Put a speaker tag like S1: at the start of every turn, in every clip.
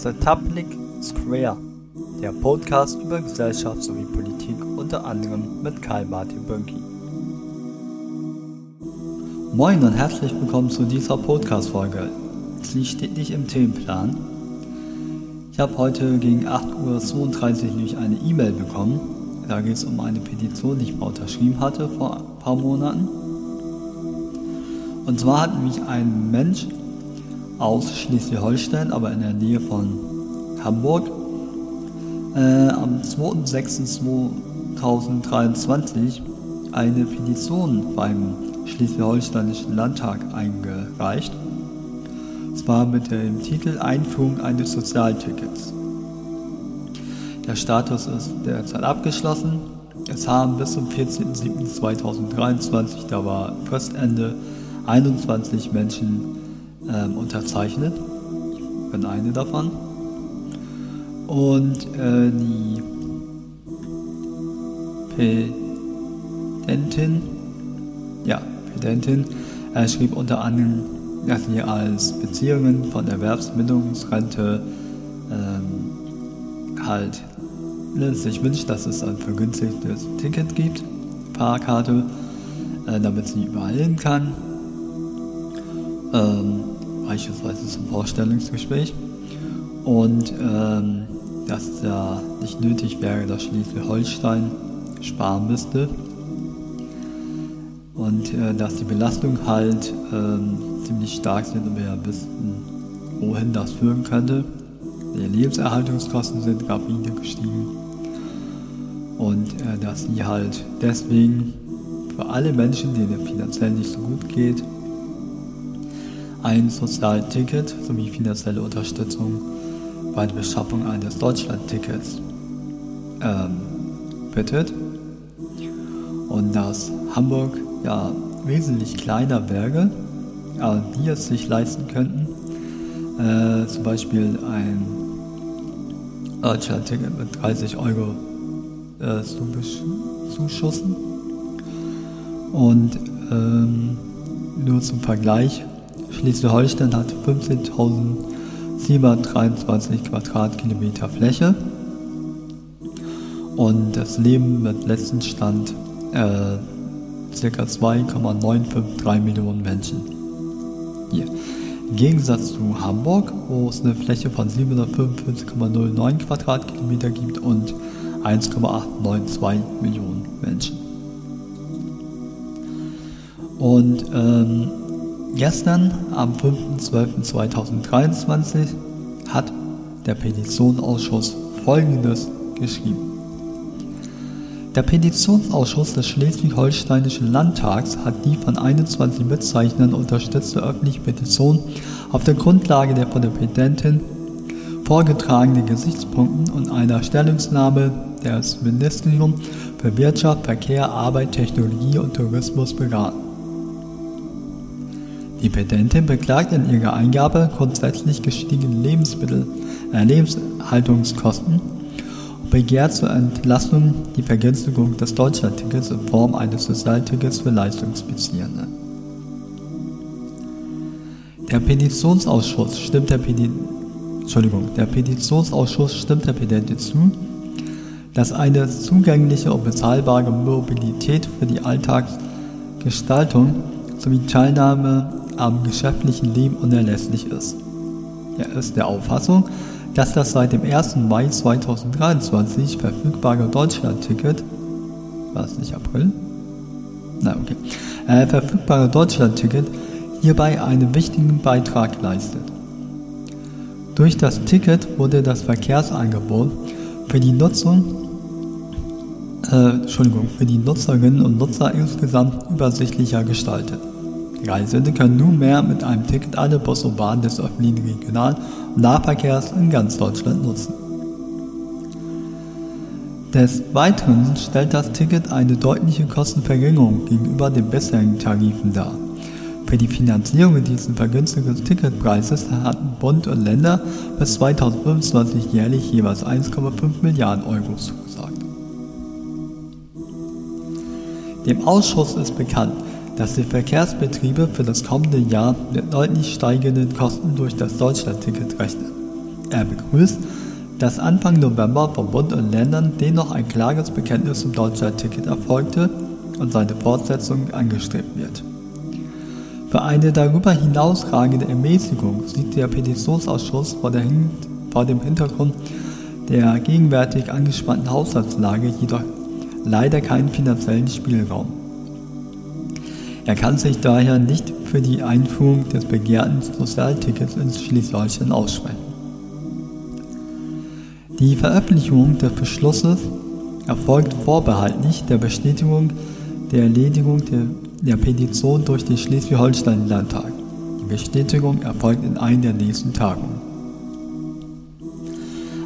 S1: Public Square, der Podcast über Gesellschaft sowie Politik, unter anderem mit Karl-Martin Bönki. Moin und herzlich willkommen zu dieser Podcast-Folge. Sie steht nicht im Themenplan. Ich habe heute gegen 8.32 Uhr nämlich eine E-Mail bekommen. Da geht es um eine Petition, die ich mal unterschrieben hatte vor ein paar Monaten. Und zwar hat nämlich ein Mensch aus Schleswig-Holstein, aber in der Nähe von Hamburg, äh, am 2.6.2023 eine Petition beim Schleswig-Holsteinischen Landtag eingereicht. Zwar mit dem Titel Einführung eines Sozialtickets. Der Status ist derzeit abgeschlossen. Es haben bis zum 14.07.2023, da war Fristende, 21 Menschen ähm, unterzeichnet. Ich bin eine davon. Und äh, die Pedentin, ja, Pedentin, äh, schrieb unter anderem, dass sie als Beziehungen von Erwerbsminderungsrente ähm, halt sich wünscht, dass es ein vergünstigtes Ticket gibt, Fahrkarte, äh, damit sie überall hin kann. Ähm, beispielsweise zum Vorstellungsgespräch. Und ähm, dass es ja nicht nötig wäre, dass Schleswig-Holstein sparen müsste. Und äh, dass die Belastung halt ähm, ziemlich stark sind und wir ja wissen, wohin das führen könnte. Die Lebenserhaltungskosten sind rapide gestiegen. Und äh, dass sie halt deswegen für alle Menschen, denen es finanziell nicht so gut geht, ein Sozialticket sowie finanzielle Unterstützung bei der Beschaffung eines Deutschlandtickets ähm, bittet. Und dass Hamburg ja wesentlich kleiner wäre, aber die es sich leisten könnten, äh, zum Beispiel ein Deutschlandticket mit 30 Euro äh, zu zuschussen. Und ähm, nur zum Vergleich, Schleswig-Holstein hat 15.723 Quadratkilometer Fläche und das Leben mit letzten Stand äh, ca. 2,953 Millionen Menschen. Hier. Im Gegensatz zu Hamburg, wo es eine Fläche von 745,09 Quadratkilometer gibt und 1,892 Millionen Menschen. Und ähm, Gestern, am 5.12.2023, hat der Petitionsausschuss Folgendes geschrieben. Der Petitionsausschuss des Schleswig-Holsteinischen Landtags hat die von 21 Mitzeichnern unterstützte öffentliche Petition auf der Grundlage der von der Petentin vorgetragenen Gesichtspunkten und einer Stellungnahme des Ministeriums für Wirtschaft, Verkehr, Arbeit, Technologie und Tourismus beraten. Die Petentin beklagt in ihrer Eingabe grundsätzlich gestiegene Lebensmittel, äh, Lebenshaltungskosten und begehrt zur Entlassung die Vergünstigung des Deutschlandtickets in Form eines Sozialtickets für Leistungsbeziehende. Der Petitionsausschuss stimmt der, Peti der Petitionsausschuss stimmt der Petentin zu, dass eine zugängliche und bezahlbare Mobilität für die Alltagsgestaltung sowie Teilnahme am geschäftlichen Leben unerlässlich ist. Er ist der Auffassung, dass das seit dem 1. Mai 2023 verfügbare Deutschlandticket, was nicht April? Na okay, äh, verfügbare Deutschlandticket hierbei einen wichtigen Beitrag leistet. Durch das Ticket wurde das Verkehrsangebot für die Nutzung äh, Entschuldigung, für die Nutzerinnen und Nutzer insgesamt übersichtlicher gestaltet. Reisende können nunmehr mit einem Ticket alle Bus und Bahnen des öffentlichen Regional- und Nahverkehrs in ganz Deutschland nutzen. Des Weiteren stellt das Ticket eine deutliche Kostenverringerung gegenüber den bisherigen Tarifen dar. Für die Finanzierung dieses vergünstigten Ticketpreises hatten Bund und Länder bis 2025 jährlich jeweils 1,5 Milliarden Euro zugesagt. Dem Ausschuss ist bekannt, dass die Verkehrsbetriebe für das kommende Jahr mit deutlich steigenden Kosten durch das Deutschlandticket rechnen. Er begrüßt, dass Anfang November vom Bund und Ländern dennoch ein klares Bekenntnis zum Deutschlandticket erfolgte und seine Fortsetzung angestrebt wird. Für eine darüber hinausragende Ermäßigung sieht der Petitionsausschuss vor, der, vor dem Hintergrund der gegenwärtig angespannten Haushaltslage jedoch leider keinen finanziellen Spielraum. Er kann sich daher nicht für die Einführung des begehrten Sozialtickets in Schleswig-Holstein aussprechen. Die Veröffentlichung des Beschlusses erfolgt vorbehaltlich der Bestätigung der Erledigung der, der Petition durch den Schleswig-Holstein-Landtag. Die Bestätigung erfolgt in einem der nächsten Tagungen.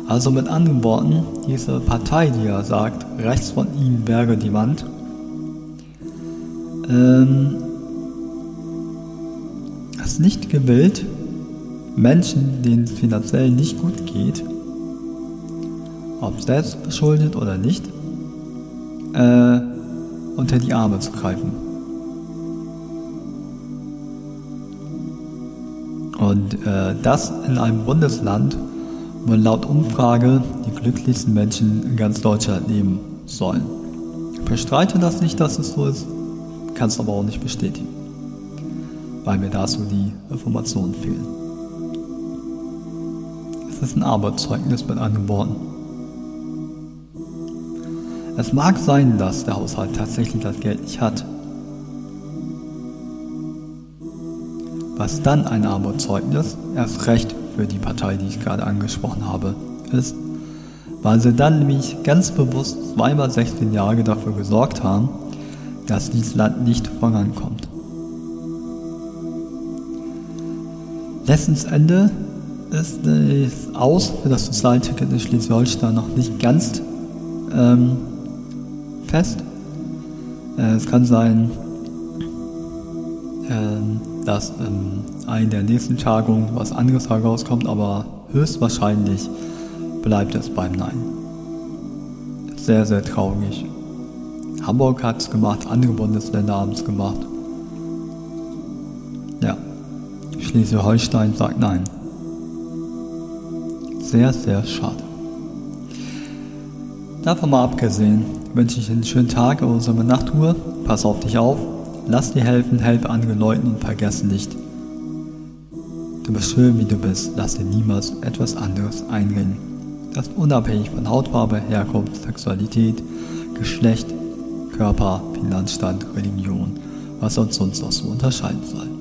S1: Also mit anderen Worten, diese Partei, die ja sagt, rechts von ihm wäre die Wand, ähm, ist nicht gewillt, Menschen, denen es finanziell nicht gut geht, ob selbst verschuldet oder nicht, äh, unter die Arme zu greifen. Und äh, das in einem Bundesland, wo laut Umfrage die glücklichsten Menschen in ganz Deutschland leben sollen. Ich bestreite das nicht, dass es so ist, kann es aber auch nicht bestätigen, weil mir dazu die Informationen fehlen. Es ist ein Arbeitszeugnis mit anderen Worten. Es mag sein, dass der Haushalt tatsächlich das Geld nicht hat. Was dann ein Armutszeugnis, erst recht für die Partei, die ich gerade angesprochen habe, ist, weil sie dann nämlich ganz bewusst zweimal 16 Jahre dafür gesorgt haben, dass dieses Land nicht vorankommt. Letztensende ist es aus für das Sozialticket in Schleswig-Holstein noch nicht ganz ähm, fest. Äh, es kann sein, äh, dass in einer der nächsten Tagungen was anderes herauskommt, aber höchstwahrscheinlich bleibt es beim Nein. Sehr, sehr traurig. Hamburg hat es gemacht, andere Bundesländer haben es gemacht. Ja, Schleswig-Holstein sagt Nein. Sehr, sehr schade. Davon mal abgesehen, wünsche ich einen schönen Tag eine Nachtruhe. Pass auf dich auf, lass dir helfen, helfe anderen Leuten und vergesse nicht. Du bist schön, wie du bist, lass dir niemals etwas anderes einreden. Das ist unabhängig von Hautfarbe, Herkunft, Sexualität, Geschlecht, Körper, Finanzstand, Religion, was uns sonst noch so unterscheiden soll.